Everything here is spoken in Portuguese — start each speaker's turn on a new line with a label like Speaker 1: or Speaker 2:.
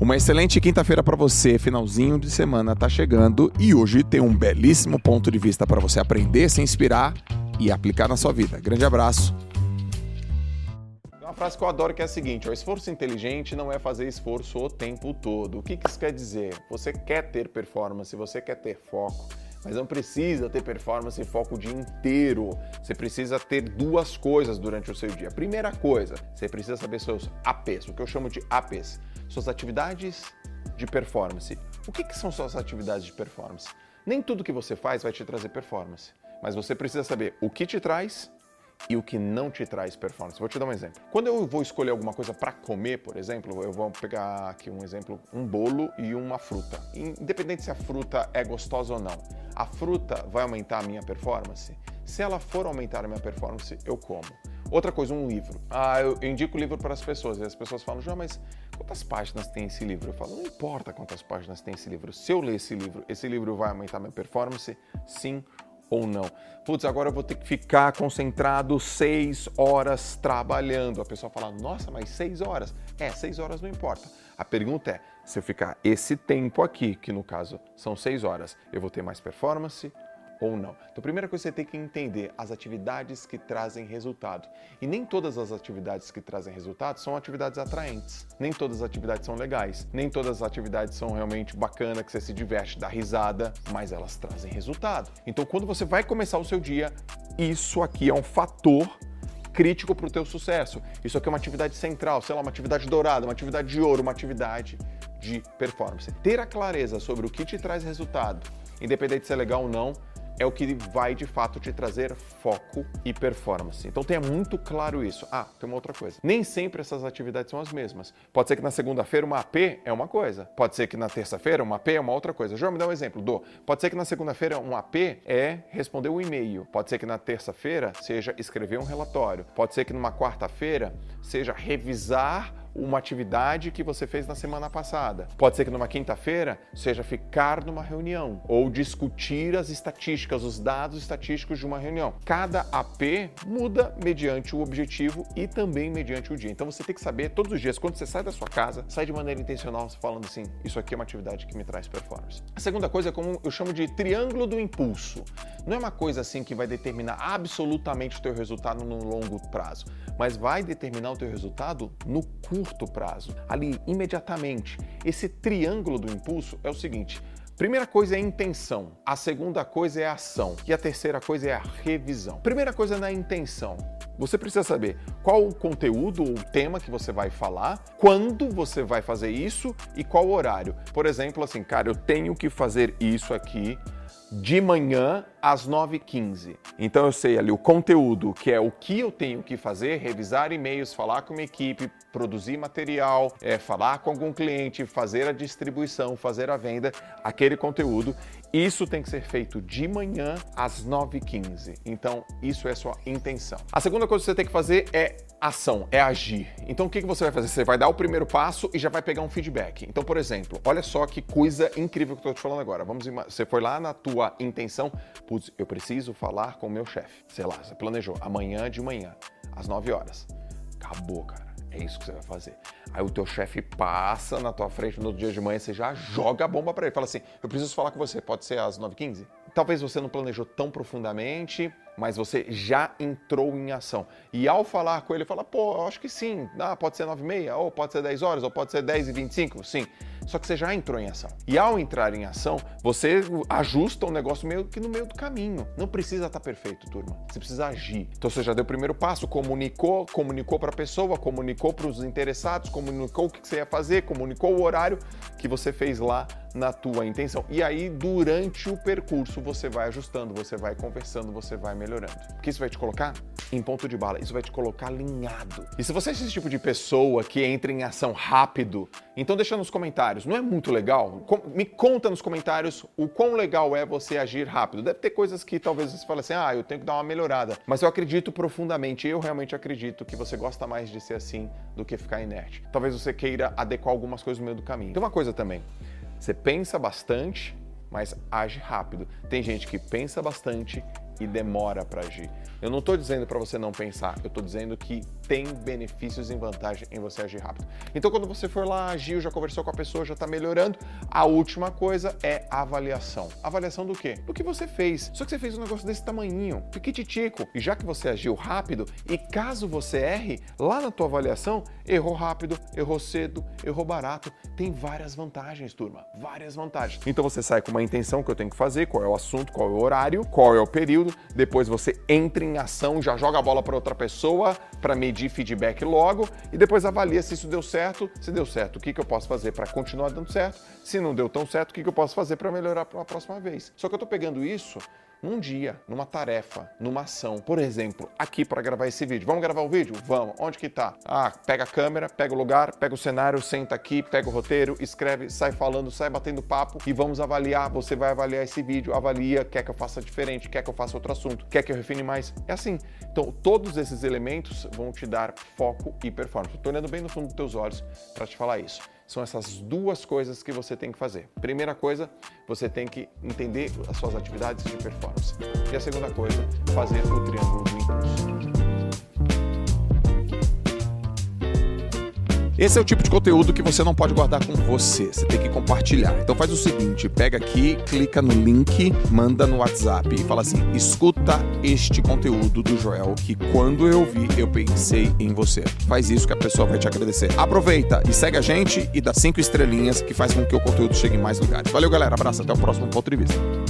Speaker 1: Uma excelente quinta-feira para você, finalzinho de semana tá chegando e hoje tem um belíssimo ponto de vista para você aprender, se inspirar e aplicar na sua vida. Grande abraço.
Speaker 2: Uma frase que eu adoro que é a seguinte: o esforço inteligente não é fazer esforço o tempo todo. O que isso quer dizer? Você quer ter performance, você quer ter foco mas não precisa ter performance e foco o dia inteiro. Você precisa ter duas coisas durante o seu dia. Primeira coisa, você precisa saber seus APs, o que eu chamo de APs, suas atividades de performance. O que, que são suas atividades de performance? Nem tudo que você faz vai te trazer performance, mas você precisa saber o que te traz e o que não te traz performance. Vou te dar um exemplo. Quando eu vou escolher alguma coisa para comer, por exemplo, eu vou pegar aqui um exemplo, um bolo e uma fruta. Independente se a fruta é gostosa ou não, a fruta vai aumentar a minha performance? Se ela for aumentar a minha performance, eu como. Outra coisa, um livro. Ah, eu indico livro para as pessoas. E as pessoas falam, João, mas quantas páginas tem esse livro? Eu falo, não importa quantas páginas tem esse livro. Se eu ler esse livro, esse livro vai aumentar minha performance? Sim ou não. Putz, agora eu vou ter que ficar concentrado seis horas trabalhando. A pessoa fala, nossa, mas seis horas? É, seis horas não importa. A pergunta é, se eu ficar esse tempo aqui, que no caso são seis horas, eu vou ter mais performance ou não. Então, a primeira coisa que você tem que entender as atividades que trazem resultado. E nem todas as atividades que trazem resultado são atividades atraentes. Nem todas as atividades são legais. Nem todas as atividades são realmente bacanas, que você se diverte, dá risada, mas elas trazem resultado. Então, quando você vai começar o seu dia, isso aqui é um fator crítico para o teu sucesso. Isso aqui é uma atividade central, sei lá, uma atividade dourada, uma atividade de ouro, uma atividade de performance. Ter a clareza sobre o que te traz resultado, independente de ser legal ou não, é o que vai de fato te trazer foco e performance. Então tenha muito claro isso. Ah, tem uma outra coisa. Nem sempre essas atividades são as mesmas. Pode ser que na segunda-feira uma AP é uma coisa. Pode ser que na terça-feira uma AP é uma outra coisa. João, me dá um exemplo. Do. Pode ser que na segunda-feira um AP é responder um e-mail. Pode ser que na terça-feira seja escrever um relatório. Pode ser que numa quarta-feira seja revisar uma atividade que você fez na semana passada. Pode ser que numa quinta-feira seja ficar numa reunião ou discutir as estatísticas, os dados estatísticos de uma reunião. Cada AP muda mediante o objetivo e também mediante o dia. Então você tem que saber todos os dias, quando você sai da sua casa, sai de maneira intencional falando assim: isso aqui é uma atividade que me traz performance. A segunda coisa é como eu chamo de triângulo do impulso. Não é uma coisa assim que vai determinar absolutamente o teu resultado no longo prazo, mas vai determinar o teu resultado no curto curto prazo, ali imediatamente. Esse triângulo do impulso é o seguinte: Primeira coisa é a intenção, a segunda coisa é a ação e a terceira coisa é a revisão. Primeira coisa é na intenção. Você precisa saber qual o conteúdo ou tema que você vai falar, quando você vai fazer isso e qual horário. Por exemplo, assim, cara, eu tenho que fazer isso aqui de manhã às 9h15. Então eu sei ali o conteúdo, que é o que eu tenho que fazer, revisar e-mails, falar com uma equipe, produzir material, é, falar com algum cliente, fazer a distribuição, fazer a venda, aquele conteúdo. Isso tem que ser feito de manhã às 9h15. Então, isso é sua intenção. A segunda coisa que você tem que fazer é ação, é agir. Então, o que você vai fazer? Você vai dar o primeiro passo e já vai pegar um feedback. Então, por exemplo, olha só que coisa incrível que eu estou te falando agora. Vamos, você foi lá na tua intenção, putz, eu preciso falar com o meu chefe. Sei lá, você planejou amanhã de manhã, às 9 horas. Acabou, cara. É isso que você vai fazer. Aí o teu chefe passa na tua frente no dia de manhã, você já joga a bomba para ele. Fala assim: "Eu preciso falar com você. Pode ser às 9h15?" Talvez você não planejou tão profundamente, mas você já entrou em ação. E ao falar com ele, fala: "Pô, eu acho que sim. Ah, pode ser 9h30, ou pode ser 10 horas, ou pode ser 10h25." Sim só que você já entrou em ação. E ao entrar em ação, você ajusta o negócio meio que no meio do caminho. Não precisa estar perfeito, turma. Você precisa agir. Então você já deu o primeiro passo, comunicou, comunicou para a pessoa, comunicou para os interessados, comunicou o que você ia fazer, comunicou o horário que você fez lá na tua intenção. E aí, durante o percurso, você vai ajustando, você vai conversando, você vai melhorando. Porque isso vai te colocar em ponto de bala, isso vai te colocar alinhado. E se você é esse tipo de pessoa que entra em ação rápido, então deixa nos comentários, não é muito legal? Me conta nos comentários o quão legal é você agir rápido. Deve ter coisas que talvez você fale assim, ah, eu tenho que dar uma melhorada. Mas eu acredito profundamente, eu realmente acredito que você gosta mais de ser assim do que ficar inerte. Talvez você queira adequar algumas coisas no meio do caminho. Tem uma coisa também, você pensa bastante, mas age rápido. Tem gente que pensa bastante e demora para agir. Eu não estou dizendo para você não pensar, eu estou dizendo que tem benefícios e vantagem em você agir rápido. Então, quando você for lá, agiu, já conversou com a pessoa, já está melhorando, a última coisa é avaliação. Avaliação do quê? Do que você fez. Só que você fez um negócio desse tamanhinho, piquititico. E já que você agiu rápido, e caso você erre, lá na tua avaliação, errou rápido, errou cedo, errou barato, tem várias vantagens, turma. Várias vantagens. Então você sai com uma intenção que eu tenho que fazer, qual é o assunto, qual é o horário, qual é o período, depois você entra em ação, já joga a bola para outra pessoa para medir feedback logo e depois avalia se isso deu certo. Se deu certo, o que, que eu posso fazer para continuar dando certo? Se não deu tão certo, o que, que eu posso fazer para melhorar para a próxima vez? Só que eu estou pegando isso num dia, numa tarefa, numa ação. Por exemplo, aqui para gravar esse vídeo. Vamos gravar o vídeo? Vamos. Onde que tá? Ah, pega a câmera, pega o lugar, pega o cenário, senta aqui, pega o roteiro, escreve, sai falando, sai batendo papo e vamos avaliar. Você vai avaliar esse vídeo, avalia, quer que eu faça diferente, quer que eu faça outro assunto, quer que eu refine mais. É assim. Então, todos esses elementos vão te dar foco e performance. Estou olhando bem no fundo dos teus olhos para te falar isso são essas duas coisas que você tem que fazer. Primeira coisa, você tem que entender as suas atividades de performance. E a segunda coisa, fazer o triângulo do impulso.
Speaker 1: Esse é o tipo de conteúdo que você não pode guardar com você, você tem que compartilhar. Então faz o seguinte, pega aqui, clica no link, manda no WhatsApp e fala assim: "Escuta este conteúdo do Joel que quando eu vi eu pensei em você". Faz isso que a pessoa vai te agradecer. Aproveita e segue a gente e dá cinco estrelinhas que faz com que o conteúdo chegue em mais lugares. Valeu, galera. Abraço, até o próximo ponto de vista.